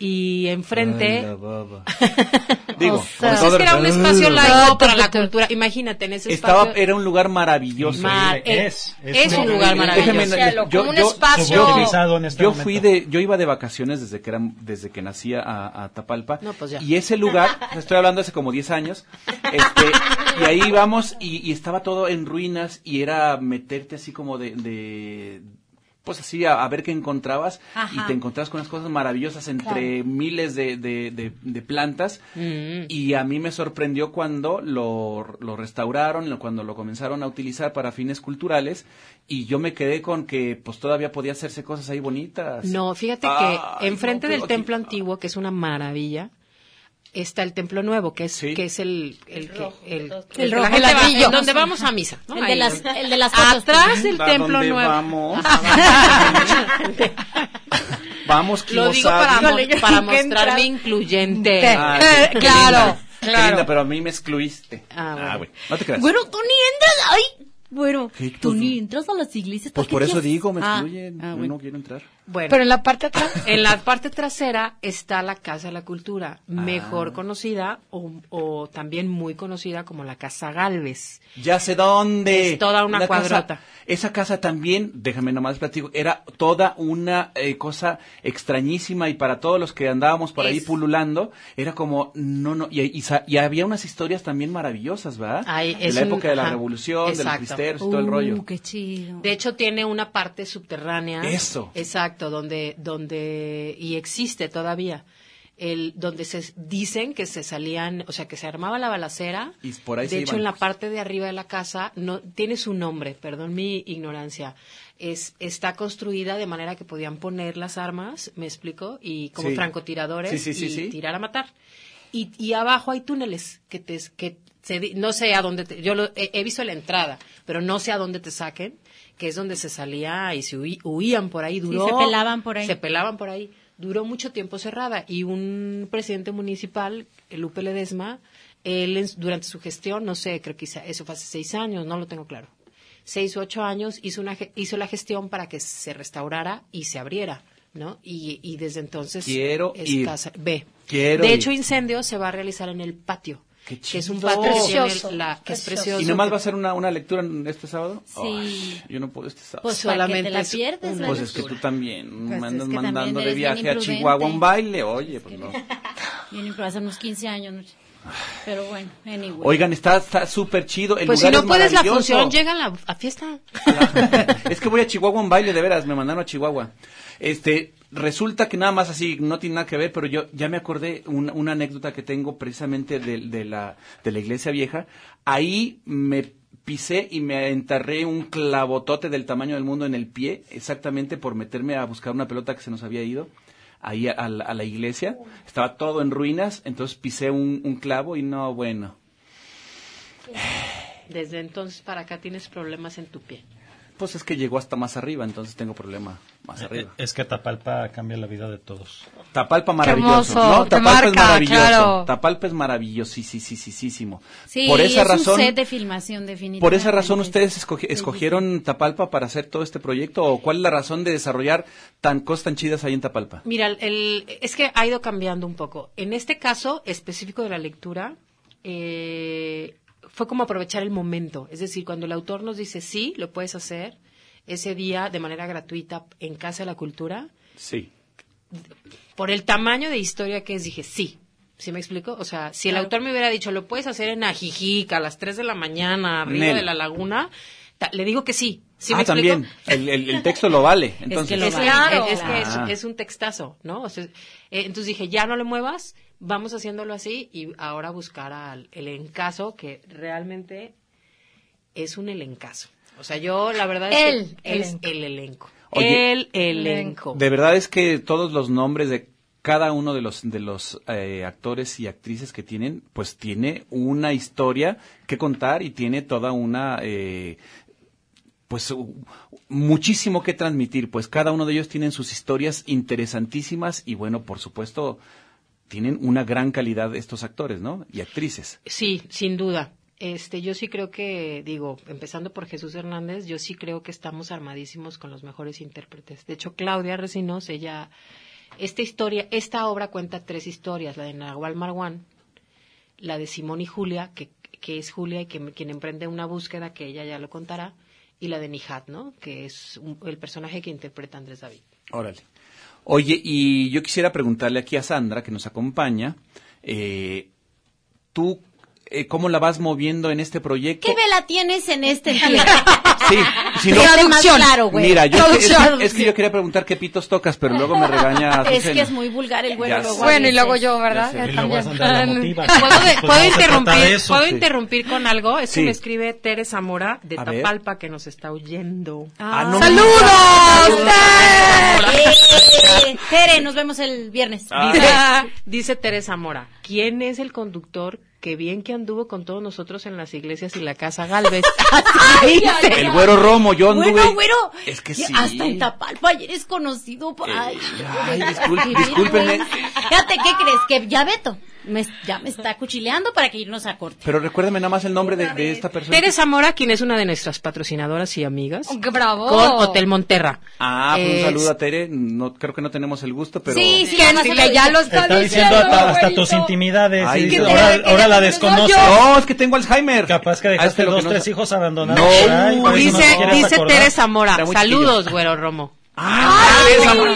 Y enfrente... Ay, la baba. Digo, sea, Pues que era un espacio laico para la cultura. Imagínate, en ese Estaba, espacio... era un lugar maravilloso. Ma- Increíble. eh, Es, es, es un un lugar maravilloso. Como yo, un yo- espacio- yo- este yo fui de, yo iba de vacaciones desde que era, desde que nací a, a Tapalpa. No, pues ya. Y ese lugar, estoy hablando hace como 10 años, este, y ahí íbamos y, y estaba todo en ruinas y era meterte así como de, de pues así a, a ver qué encontrabas Ajá. y te encontrabas con unas cosas maravillosas entre miles de, de, de- de plantas Mm. y a mí me sorprendió cuando lo, lo restauraron, cuando lo comenzaron a utilizar para fines culturales y yo me quedé con que pues todavía podía hacerse cosas ahí bonitas. No, fíjate que enfrente no, del templo aquí- antiguo, que es una maravilla, está el templo nuevo, que es, Sí. que es el, el, que- el, El que rojo, la gente el va- en donde vamos a misa. ¿no? El de las, el de las fotos. Atrás del ¿A templo nuevo. vamos? Vamos, Lo digo para, mo- para ¿Qué mostrarme incluyente. Ah, Eh, qué claro, linda, qué claro. linda, pero a mí me excluiste. Ah, bueno. bueno. No te creas. Bueno, tú ni entras. Ay, bueno, ¿Qué? tú Pues- ni entras a las iglesias. pues ¿para por eso digo, me Ah, excluyen. ah, Yo bueno. no quiero entrar. Bueno, Pero en la parte en la parte trasera está la Casa de la Cultura, Ah. mejor conocida o, o también muy conocida como la Casa Galvez. Ya sé dónde. Es toda una casa- cuadrota. esa casa también, déjame nomás platico, era toda una eh, cosa extrañísima y para todos los que andábamos por ahí pululando, era como, no, no, y, y había unas historias también maravillosas, ¿verdad? Ay, de la un- época de la ajá, revolución, de los cristeros y todo el rollo. Uh, qué chido. De hecho, tiene una parte subterránea. Eso. Exacto, donde, donde, y existe todavía, el, donde se dicen que se salían, o sea, que se armaba la balacera. Y por ahí de se hecho, iban. en la parte de arriba de la casa, no, tiene su nombre, perdón mi ignorancia. Es, está construida de manera que podían poner las armas, me explico, y como Sí. francotiradores Sí, sí, sí, y tirar a matar. Y, y abajo hay túneles que te, que se no sé a dónde, te- yo lo, he, he visto la entrada, pero no sé a dónde te saquen, que es donde se salía y se huí- huían por ahí, duró. se pelaban por ahí. Se pelaban por ahí. Duró mucho tiempo cerrada y un presidente municipal, Lupe Ledesma, él en- durante su gestión, no sé, creo que hizo- eso fue hace seis años, no lo tengo claro. Seis o ocho años hizo, una, ge- hizo la gestión para que se restaurara y se abriera, ¿no? Y, y desde entonces Quiero es ir. casa- ve. Quiero de ir. hecho, incendio se va a realizar en el patio, Qué que es un tiene Precioso, la- que es precioso. precioso. ¿Y nomás va a ser una, una lectura en este sábado? Sí. Ay, yo no puedo este sábado. Pues ¿Para qué solamente te la es pierdes, una Pues es que tú también me Pues andas es que también mandando de bien viaje a. Chihuahua a un baile, oye, pues no. Vienen por hace unos 15 años. ¿no? Pero bueno, anyway. Oigan, está está súper chido. El Pues si lugar no es puedes la función, llega a la a fiesta. es que voy a Chihuahua a un baile, de veras, me mandaron a Chihuahua. Este, resulta que nada más así, no tiene nada que ver, pero yo ya me acordé una, anécdota que tengo precisamente de, la, de la iglesia vieja. Ahí me pisé y me enterré un clavotote del tamaño del mundo en el pie, exactamente por meterme a buscar una pelota que se nos había ido ahí a, a la iglesia. Estaba todo en ruinas, entonces pisé un, un clavo y no, bueno. Desde entonces para acá tienes problemas en tu pie. Pues es que llegó hasta más arriba, entonces tengo problema más arriba. Es que Tapalpa cambia la vida de todos. Tapalpa maravilloso, hermoso, ¿no? Tapalpa es maravilloso. claro. Tapalpa es maravillosísimo. sí, por esa es razón, un set de filmación definitivamente. por esa razón ustedes escogi- escogieron Tapalpa para hacer todo este proyecto o cuál es la razón de desarrollar tan cosas tan chidas ahí en Tapalpa? Mira, el, es que ha ido cambiando un poco. En este caso específico de la lectura, eh, fue como aprovechar el momento. Es decir, cuando el autor nos dice, sí, lo puedes hacer, ese día de manera gratuita en Casa de la Cultura, Sí. por el tamaño de historia que es, dije, sí. ¿Sí me explico? O sea, si el autor me hubiera dicho, lo puedes hacer en Ajijic a las 3 de la mañana, arriba Nel. de la laguna, ta- le digo que sí. ¿Sí ah, me explico? también. El, el- el texto lo vale. Entonces, lo es, que- Claro. es que es, Ah. es un textazo, ¿no? O sea, eh, entonces dije, ya no le muevas, vamos haciéndolo así y ahora buscar al el encaso que realmente es un elencazo. O sea, yo la verdad es El que es elenco. el elenco. Oye, el elenco. De verdad es que todos los nombres de cada uno de los de los eh, actores y actrices que tienen, pues tiene una historia que contar y tiene toda una eh, pues muchísimo que transmitir, pues cada uno de ellos tienen sus historias interesantísimas y bueno, por supuesto, tienen una gran calidad estos actores, ¿no? Y actrices. Sí, sin duda. Este, yo sí creo que, digo, empezando por Jesús Hernández, yo sí creo que estamos armadísimos con los mejores intérpretes. De hecho, Claudia Recinos, ella, esta historia, esta obra cuenta tres historias, la de Nahual Marwan, la de Simón y Julia, que, que es Julia y que, quien emprende una búsqueda que ella ya lo contará, y la de Nihat, ¿no? Que es un- el personaje que interpreta Andrés David. Órale. Oye, y yo quisiera preguntarle aquí a Sandra, que nos acompaña, eh, tú, eh, ¿cómo la vas moviendo en este proyecto? ¿Qué vela tienes en este entierro? Sí, si no, más claro, güey. mira, yo, es, Traducción. es que yo quería preguntar qué pitos tocas, pero luego me regaña Es que es muy vulgar el güey. Bueno, y luego yo, ¿verdad? Y luego la motiva. ¿Puedo, de- Pues puedo interrumpir, de eso. ¿puedo Sí. interrumpir con algo? Es Sí. que me escribe Tere Zamora de A ver. Tapalpa que nos está oyendo. Ah, no. ¡Saludos! Eh, Tere, nos vemos el viernes. Ah. Dice, dice Tere Zamora, ¿quién es el conductor que bien que anduvo con todos nosotros en las iglesias y la casa Galvez? Dice. El güero Romo. yo anduve. Bueno, güero. Es que sí. Hasta en Tapalpa ya eres conocido. Ay, ay, discúlpenme. Fíjate, ¿qué crees? Que ya Beto me, ya me está cuchileando para que irnos a corte. Pero recuérdame nada más el nombre de, de esta persona. Tere Zamora, quien es una de nuestras patrocinadoras y amigas. ¡Qué bravo! Con Hotel Monterra. Ah, pues un saludo a Tere. No, creo que no tenemos el gusto, pero. Sí, sí, Que ya- lo ya dije. lo está Está diciendo hasta, hasta tus intimidades. Ay, y ahora, ahora que- la desconoces. No, es que tengo Alzheimer. Capaz que Ah, dejaste que lo dos, que no tres hijos abandonados. No, no Dice, dice. Tere Zamora. Saludos, güero Romo. Ah.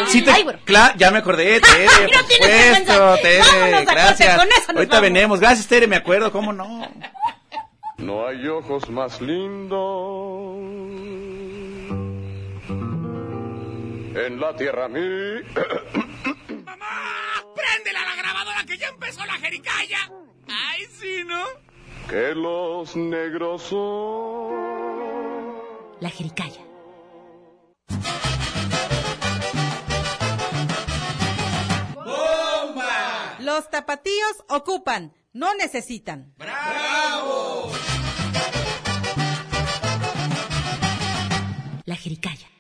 Sí te- Ay, bueno. cla- ya me acordé, Tere. No por tienes supuesto, Tere. Vámonos a corte, Gracias. con Ahorita vamos. venemos. Gracias, Tere, me acuerdo, ¿cómo no? No hay ojos más lindos en la tierra mí. ¡Préndela a la grabadora que ya empezó la jericaya! ¡Ay, sí, ¿no? que los negros son. La jericaya. Los tapatíos ocupan, no necesitan. La jericaya.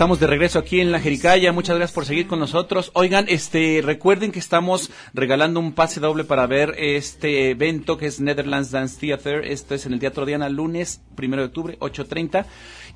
Estamos de regreso aquí en la Jericaya. Muchas gracias por seguir con nosotros. Oigan, este, recuerden que estamos regalando un pase doble para ver este evento que es Netherlands Dance Theater. Esto es en el Teatro Diana, lunes, primero de octubre, 8.30.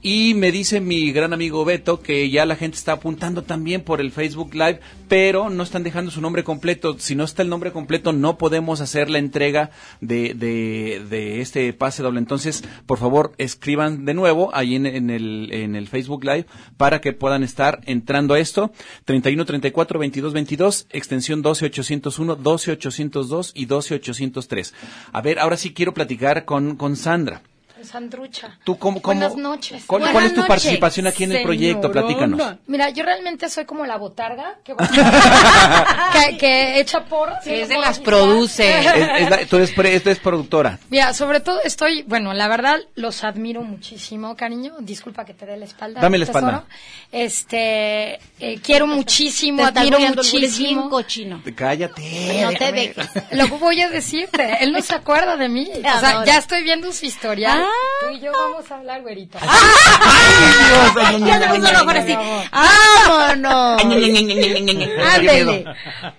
Y me dice mi gran amigo Beto que ya la gente está apuntando también por el Facebook Live, pero no están dejando su nombre completo. Si no está el nombre completo, no podemos hacer la entrega de, de, de este pase doble. Entonces, por favor, escriban de nuevo ahí en, el, en el Facebook Live para que puedan estar entrando a esto. 31 34 22 22, extensión 12 801, 12 802 y 12 803. A ver, ahora sí quiero platicar con, con Sandra. Sandrucha. ¿Tú cómo, cómo- Buenas noches. ¿Cuál, cuál es tu participación aquí en el proyecto? Platícanos. Mira, yo realmente soy como la botarga que, que, que echa porras. Es de las produce. Es- es la- tú eres, pre- tú eres productora. Mira, sobre todo estoy, bueno, la verdad los admiro muchísimo, cariño. Disculpa que te dé la espalda. Dame la tesoro. espalda. Este, eh, quiero muchísimo, Te admiro muchísimo. cochino. Cállate. No te dejes. Lo que voy a decirte, él no se acuerda de mí. O sea, ya estoy viendo su historial. Ah. Tú y yo vamos a hablar. Ya el ojo así. ¡Vámonos! Ándele.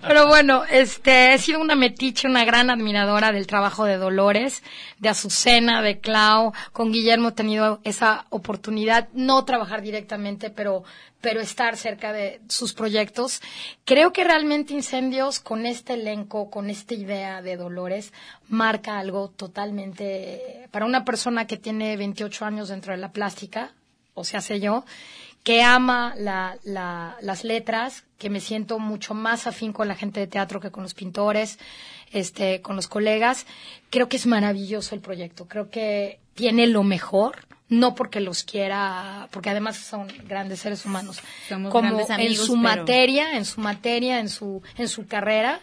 Pero bueno, este, he sido una metiche, una gran admiradora del trabajo de Dolores, de Azucena, de Clau. Con Guillermo he tenido esa oportunidad, no trabajar directamente, pero pero estar cerca de sus proyectos. Creo que realmente Incendios, con este elenco, con esta idea de Dolores, marca algo totalmente, para una persona que tiene 28 años dentro de la plástica, o sea, sé yo, que ama la- las letras, que me siento mucho más afín con la gente de teatro que con los pintores, este, con los colegas. Creo que es maravilloso el proyecto. Creo que tiene lo mejor, no porque los quiera, porque además son grandes seres humanos, Somos como grandes en su pero- materia, en su materia, en su, en su carrera,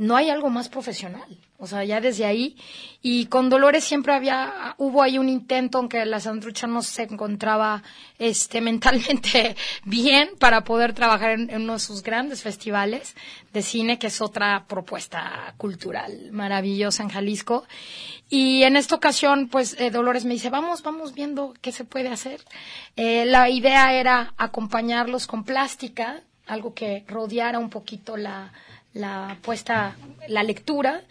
no hay algo más profesional. O sea, ya desde ahí. Y con Dolores siempre había, hubo ahí un intento, aunque la Sandrucha no se encontraba este, mentalmente bien para poder trabajar en, uno de sus grandes festivales de cine, que es otra propuesta cultural maravillosa en Jalisco. Y en esta ocasión, pues eh, Dolores me dice, vamos, vamos viendo qué se puede hacer. Eh, la idea era acompañarlos con plástica, algo que rodeara un poquito la, la puesta, la lectura,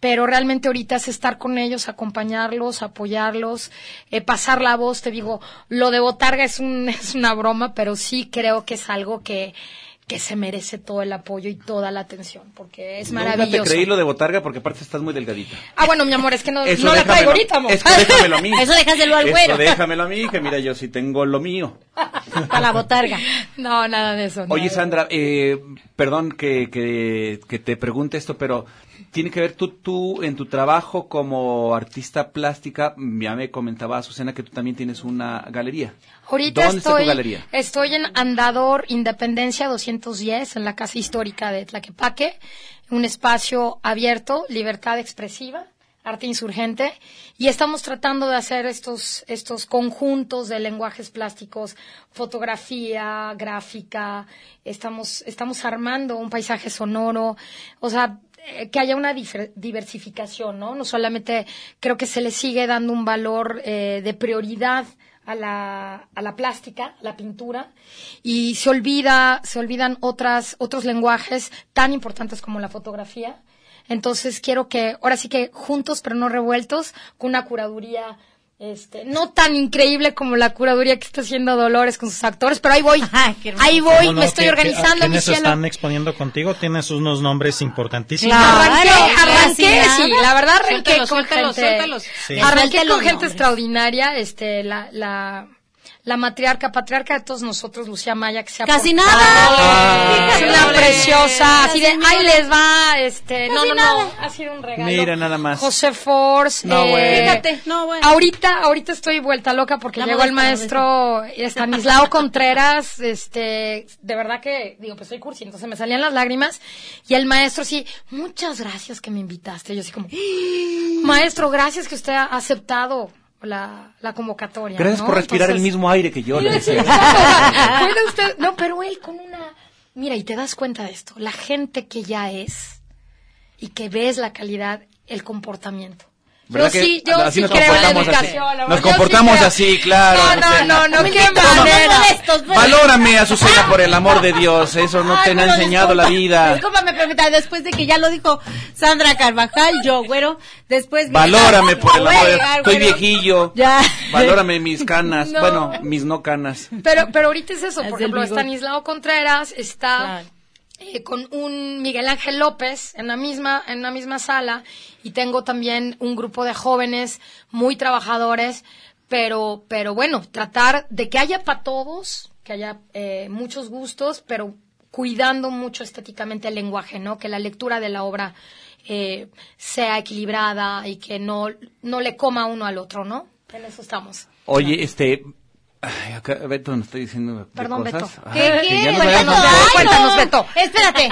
pero realmente ahorita es estar con ellos, acompañarlos, apoyarlos, eh, pasar la voz, te digo, lo de Botarga es, un, es una broma, pero sí creo que es algo que, que se merece todo el apoyo y toda la atención, porque es Nunca maravilloso. te creí lo de botarga porque aparte estás muy delgadita. Ah, bueno, mi amor, es que no, Eso no la traigo ahorita, amor. Eso déjamelo a mí. Eso déjaselo al güero. Eso déjamelo a mí, que mira, yo sí tengo lo mío. Para la botarga. No, nada de eso. Oye. Sandra, eh, perdón que, que, que te pregunte esto, pero tiene que ver tú, tú en tu trabajo como artista plástica, ya me comentaba Azucena que tú también tienes una galería. Ahorita ¿Dónde está tu galería? estoy en Andador Independencia 210, en la Casa Histórica de Tlaquepaque, un espacio abierto, libertad expresiva, arte insurgente, y estamos tratando de hacer estos, estos conjuntos de lenguajes plásticos, fotografía, gráfica, estamos, estamos armando un paisaje sonoro, o sea, que haya una diversificación, ¿no? No solamente creo que se le sigue dando un valor eh, de prioridad a la, a la plástica, a la pintura, y se olvida, se olvidan otras, otros lenguajes tan importantes como la fotografía. Entonces quiero que, ahora sí que juntos pero no revueltos, con una curaduría este, no tan increíble como la curaduría que está haciendo Dolores con sus actores, pero ahí voy, ahí voy, No, no, me estoy ¿qué- qué- organizando, ¿a mi ¿Quiénes cielo. están exponiendo contigo? Tienes unos nombres importantísimos. Arranqué, arranqué, sí, la verdad arranqué Suéltalos, con suéltalos, gente, suéltalos. Sí. arranqué con gente extraordinaria, este, la, la, la matriarca, patriarca de todos nosotros, Lucía Maya, que se ha Casi portado- nada. Es una preciosa, así de, ahí les va, este, no, Casi no, nada. no, ha sido un regalo. Mira nada más. José Force, No, eh, bueno. Fíjate, no, bueno. Ahorita, ahorita estoy vuelta loca porque La llegó el maestro Estanislao Contreras, este, de verdad que, digo, pues soy cursi, entonces me salían las lágrimas, y el maestro sí, muchas gracias que me invitaste, yo así como, maestro, gracias que usted ha aceptado la, la convocatoria. Gracias ¿no? por respirar el mismo aire que yo. le decía. Usted, no, pero él con una, mira, y te das cuenta de esto, la gente que ya es, y que ves la calidad, el comportamiento. ¿Verdad yo que sí, yo así sí nos creo en la comportamos así? educación. la Nos comportamos sí así, claro, No, no, no, no, qué No, no, manera. pues. Valórame, Azucena, por el amor de Dios. Eso no Ay, te ha pero enseñado la vida. Discúlpame, permítame, después de que ya lo dijo Sandra Carvajal, yo, güero, después... Valórame, por el amor de Dios. Estoy viejillo. Ya. Valórame mis canas. No. Bueno, mis no canas. Pero, pero ahorita es eso, Es por ejemplo, vigor. Estanislao Contreras está Claro. Eh, con un Miguel Ángel López en la misma, en la misma sala, y tengo también un grupo de jóvenes muy trabajadores, pero, pero bueno, tratar de que haya para todos, que haya eh, muchos gustos, pero cuidando mucho estéticamente el lenguaje, ¿no? Que la lectura de la obra eh, sea equilibrada y que no, no le coma uno al otro, ¿no? En eso estamos. Oye, este. Ay, acá Beto nos está diciendo de Perdón, cosas. Beto. Ay, ¿Qué que Cuéntanos, ay, Cuéntanos, no. Beto. Espérate.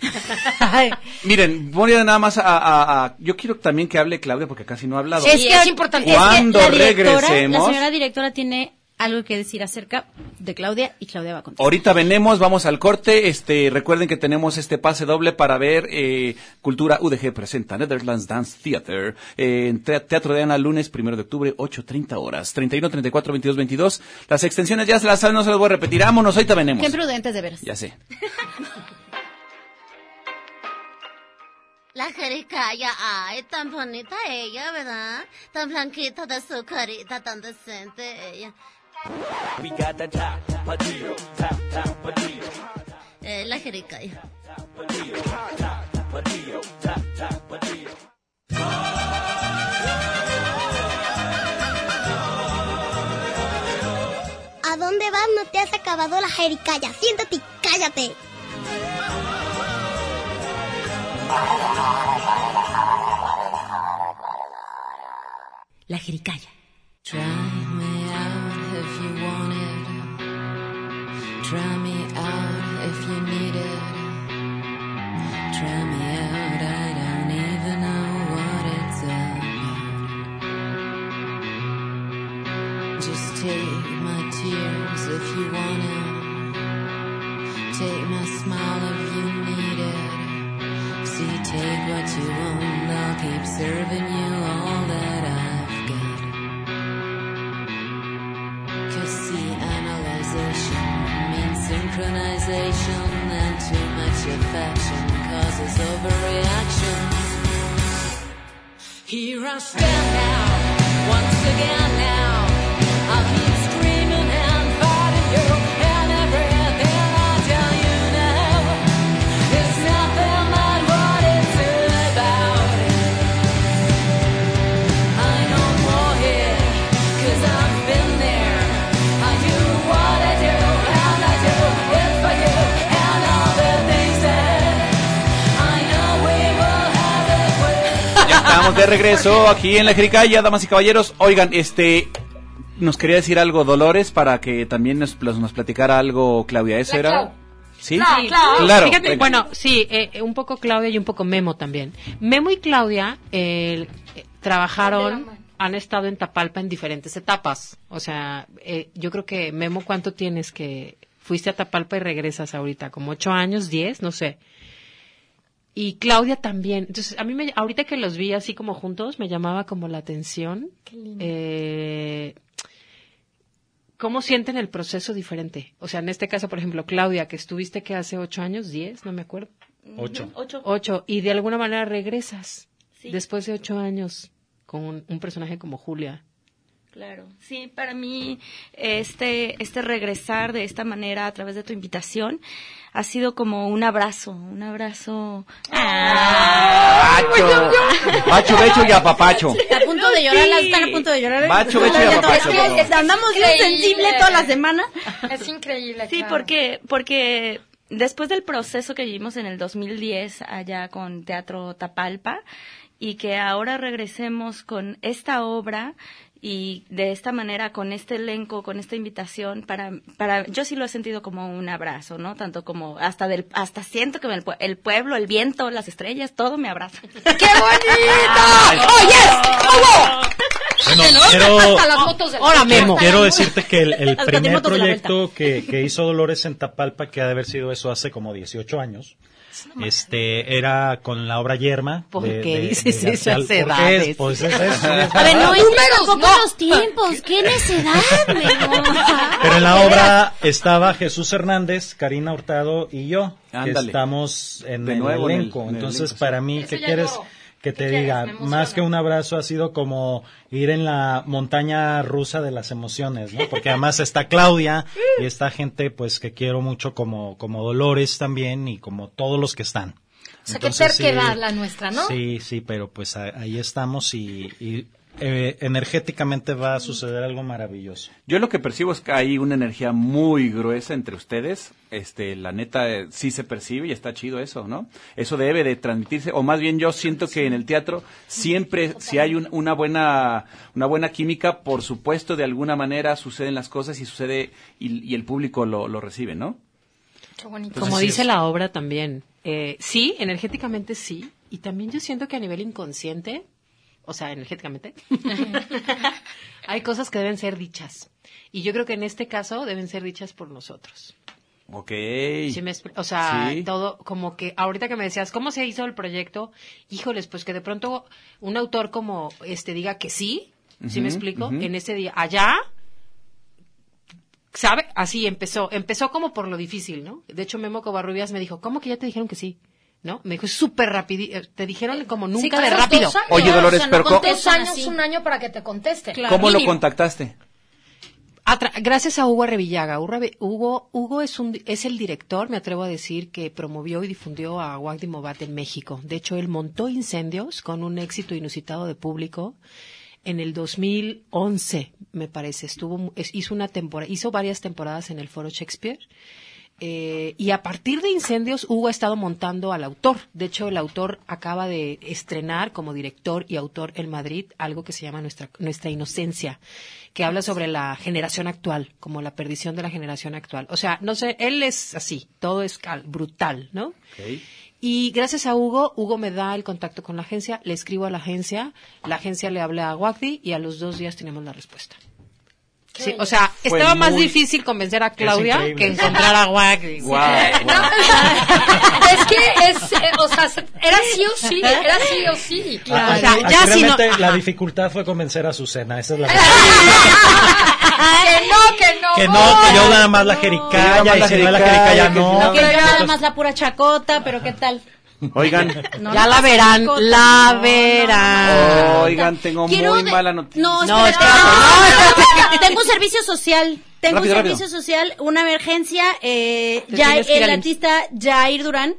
Miren, voy a nada más a, a- a- Yo quiero también que hable Claudia porque casi no ha hablado. Sí, es que es importante. Cuando la directora, regresemos- La señora directora tiene algo que decir acerca de Claudia y Claudia va a contar. Ahorita venemos, vamos al corte. Este, recuerden que tenemos este pase doble para ver eh, Cultura UDG presenta Netherlands Dance Theater eh, en Te- Teatro de Ana, lunes primero de octubre, 8.30 horas. 31, 34, 22, 22. Las extensiones ya se las saben, no se las voy a repetir. Vámonos, ahorita venemos. Qué prudentes de veras. Ya sé. La jericaya, ay, tan bonita ella, ¿verdad? Tan blanquita de su carita, tan decente ella. Eh, la jericaya. ¿A dónde vas? No te has acabado la jericaya. Siéntate y cállate. La jericaya. Try me out if you need it. Try me out, I don't even know what it's about. Just take my tears if you want it. Take my smile if you need it. See, take what you want, I'll keep serving you all that I've synchronization, and too much affection causes overreaction. Here I stand now, once again now. Estamos de regreso aquí en la Jericaya, damas y caballeros. Oigan, este nos quería decir algo Dolores para que también nos, nos platicara algo Claudia. ¿Eso La era? Clau. ¿Sí? Claro, Fíjate, bueno, sí, eh, eh, un poco Claudia y un poco Memo también. Memo y Claudia eh, eh, trabajaron, han estado en Tapalpa en diferentes etapas. O sea, eh, yo creo que Memo, ¿cuánto tienes que fuiste a Tapalpa y regresas ahorita? ¿Como ocho años, diez? No sé. Y Claudia también. Entonces, a mí, me, ahorita que los vi así como juntos, me llamaba como la atención. Qué lindo. Eh, ¿Cómo sienten el proceso diferente? O sea, en este caso, por ejemplo, Claudia, que estuviste que hace ocho años, diez, no me acuerdo. Ocho. Ocho. Ocho. Y de alguna manera regresas Sí. después de ocho años con un, un personaje como Julia. Claro, sí, para mí este, este regresar de esta manera a través de tu invitación ha sido como un abrazo, un abrazo. Pacho, Pacho, Becho y Apapacho. Está a punto de llorar, las están a punto de llorar. Macho, becho y Es apapacho, que por favor. andamos bien sensible toda la semana. Es increíble. Sí, claro. porque, porque después del proceso que vivimos en el 2010 allá con Teatro Tapalpa y que ahora regresemos con esta obra y de esta manera con este elenco, con esta invitación para para yo sí lo he sentido como un abrazo, ¿no? Tanto como hasta del hasta siento que el, pue- el pueblo, el viento, las estrellas, todo me abraza. ¡Qué bonito! ¡Oh, yes! Bueno, quiero, hasta las fotos del- Ahora, Memo. quiero decirte que el, el primer proyecto que, que hizo Dolores en Tapalpa, que ha de haber sido eso hace como 18 años, este era con la obra Yerma. ¿Por de- qué de- dices de esas García- ¿por qué? edades? Pues es eso. A ver, no es Números, tampoco no. los tiempos. ¿Qué necedad? Pero en la obra estaba Jesús Hernández, Karina Hurtado y yo, que estamos en De el en el- elenco. en el Entonces, elenco, sí. para mí, ¿qué quieres. Que te diga? Más que un abrazo ha sido como ir en la montaña rusa de las emociones, ¿no? Porque además está Claudia y está gente pues que quiero mucho como, como Dolores también y como todos los que están. O sea, qué sí, terquedad la nuestra, ¿no? Sí, sí, pero pues ahí estamos y, y, eh, energéticamente va a suceder algo maravilloso. Yo lo que percibo es que hay una energía muy gruesa entre ustedes. Este, la neta, eh, sí se percibe y está chido eso, ¿no? Eso debe de transmitirse, o más bien yo siento que en el teatro siempre, si hay un- una buena, una buena química, por supuesto, de alguna manera suceden las cosas y sucede, y, y el público lo, lo recibe, ¿no? Qué bonito. Como dice es. la obra también. Eh, sí, energéticamente sí. Y también yo siento que a nivel inconsciente, o sea, energéticamente, hay cosas que deben ser dichas. Y yo creo que en este caso deben ser dichas por nosotros. Ok. Sí me expl- o sea, Sí. todo como que ahorita que me decías cómo se hizo el proyecto, híjoles, pues que de pronto un autor como este diga que sí, ¿sí me explico? En ese día allá ¿Sabe? Así empezó. Empezó como por lo difícil, ¿no? De hecho, Memo Covarrubias me dijo, ¿cómo que ya te dijeron que sí? ¿No? Me dijo, es súper rápido. Te dijeron como Sí, nunca de rápido. años, Oye, Dolores, o sea, pero no dos años, un año para que te conteste. ¿Cómo lo contactaste? Gracias a Hugo Revillaga. Hugo, Hugo, Hugo es, un, es el director, me atrevo a decir, que promovió y difundió a Wagdi Mobat en México. De hecho, él montó incendios con un éxito inusitado de público. En el 2011, me parece, estuvo, es- hizo una temporada, hizo varias temporadas en el Foro Shakespeare. Eh, y a partir de Incendios, Hugo ha estado montando al autor. De hecho, el autor acaba de estrenar como director y autor en Madrid algo que se llama Nuestra, Nuestra Inocencia, que habla sobre la generación actual, como la perdición de la generación actual. O sea, no sé, él es así, todo es cal- brutal, ¿no? Y gracias a Hugo, Hugo me da el contacto con la agencia, le escribo a la agencia, la agencia le habla a Wagdi y a los dos días tenemos la respuesta. Sí, o sea, Estaba más difícil convencer a Claudia que encontrar a Wagdi. Guau, guau. es que es, eh, o sea, era sí o sí, era sí o sí. Ah, o sea, aquí- ya aquí si no- realmente la dificultad fue convencer a Susana. Esa es la que no, que no. que no, que yo nada más la jericaya y si no la jericaya, no. Que yo nada más la pura chacota, pero ¿qué tal? Oigan, No, ya no la verán, la No, no, verán. oigan, tengo Quiero muy de- mala noticia. No, No, espera, espérate, no, tengo un servicio social. Tengo Rápido, un rápido. servicio social, una emergencia. Eh, ya el artista Jair Durán,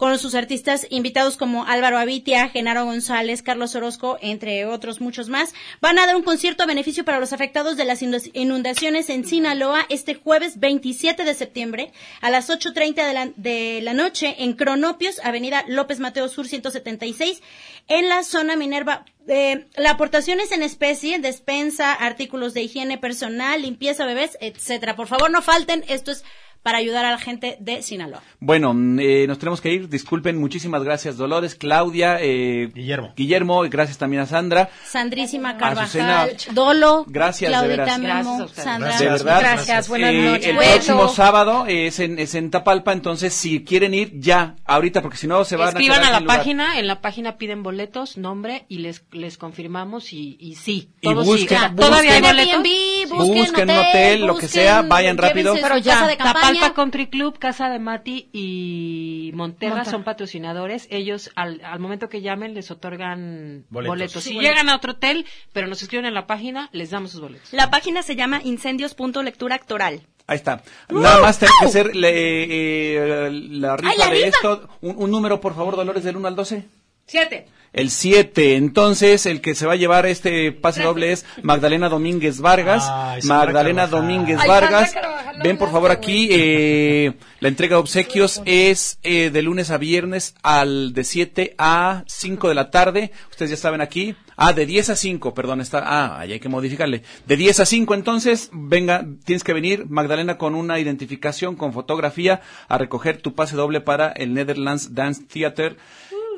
con sus artistas invitados como Álvaro Avitia, Genaro González, Carlos Orozco, entre otros muchos más, van a dar un concierto a beneficio para los afectados de las inundac- inundaciones en Sinaloa este jueves 27 de septiembre a las 8.30 de la, de la noche en Cronopios, Avenida López Mateo Sur 176, en la zona Minerva. Eh, la aportación es en especie, despensa, artículos de higiene personal, limpieza, bebés, etcétera. Por favor, no falten. Esto es para ayudar a la gente de Sinaloa. Bueno, eh, nos tenemos que ir. Disculpen, muchísimas gracias, Dolores, Claudia, eh, Guillermo. Guillermo, gracias también a Sandra. Sandrísima Azucena, Carvajal, Dolo, gracias, de Claudita veras. Memo, Gracias a ustedes. Sandra. De verdad. Gracias, buenas Eh, noches. El próximo sábado es en, es en Tapalpa, entonces si quieren ir ya, ahorita, porque si no se van Escriban a quedar a la lugar. página, en la página piden boletos, nombre y les les confirmamos y, y sí. Y todo busquen- sí. Ah, busquen- Todavía hay Busquen boletos. Airbnb, Busquen busquen, hotel, lo que sea, vayan rápido. Pero ya, casa de campaña. Tapalpa Country Club, Casa de Mati y Monterra Monterra. son patrocinadores. Ellos, al, al momento que llamen, les otorgan Boletos. boletos. Si Sí, llegan a otro hotel, pero nos escriben en la página, les damos sus boletos. La página se llama incendios.lectura actoral. Ahí está. Nada más tengo que hacer le- eh, la rifa la de rifa! esto. Un, un número, por favor, Dolores, del 1 al 12. Siete. El 7. Entonces, el que se va a llevar este pase doble es Magdalena Domínguez Vargas. Ay, Magdalena. Domínguez Vargas. Ven por favor aquí. eh, la entrega de obsequios es eh, de lunes a viernes al de 7 a 5 de la tarde. Ustedes ya saben aquí. Ah, de 10 a 5, perdón, está. Ah, ahí hay que modificarle. De 10 a 5, entonces, venga, tienes que venir, Magdalena, con una identificación, con fotografía, a recoger tu pase doble para el Netherlands Dance Theater.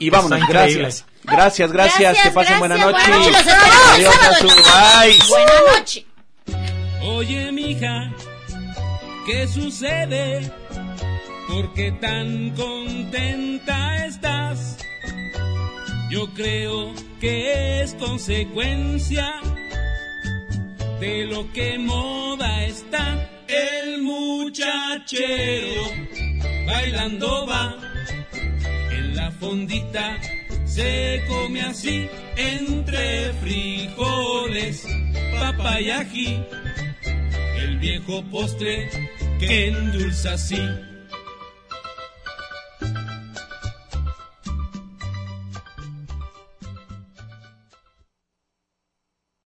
Y vámonos, gracias. Gracias, gracias, Gracias, que pasen buena gracias, noche. buenas noches, los esperamos el Adiós. Bye. Buenas noches. Oye, mija, ¿qué sucede? ¿Por qué tan contenta estás? Yo creo que es consecuencia de lo que moda está. El muchachero bailando va en la fondita. Se come así entre frijoles, papa y ají el viejo postre que endulza así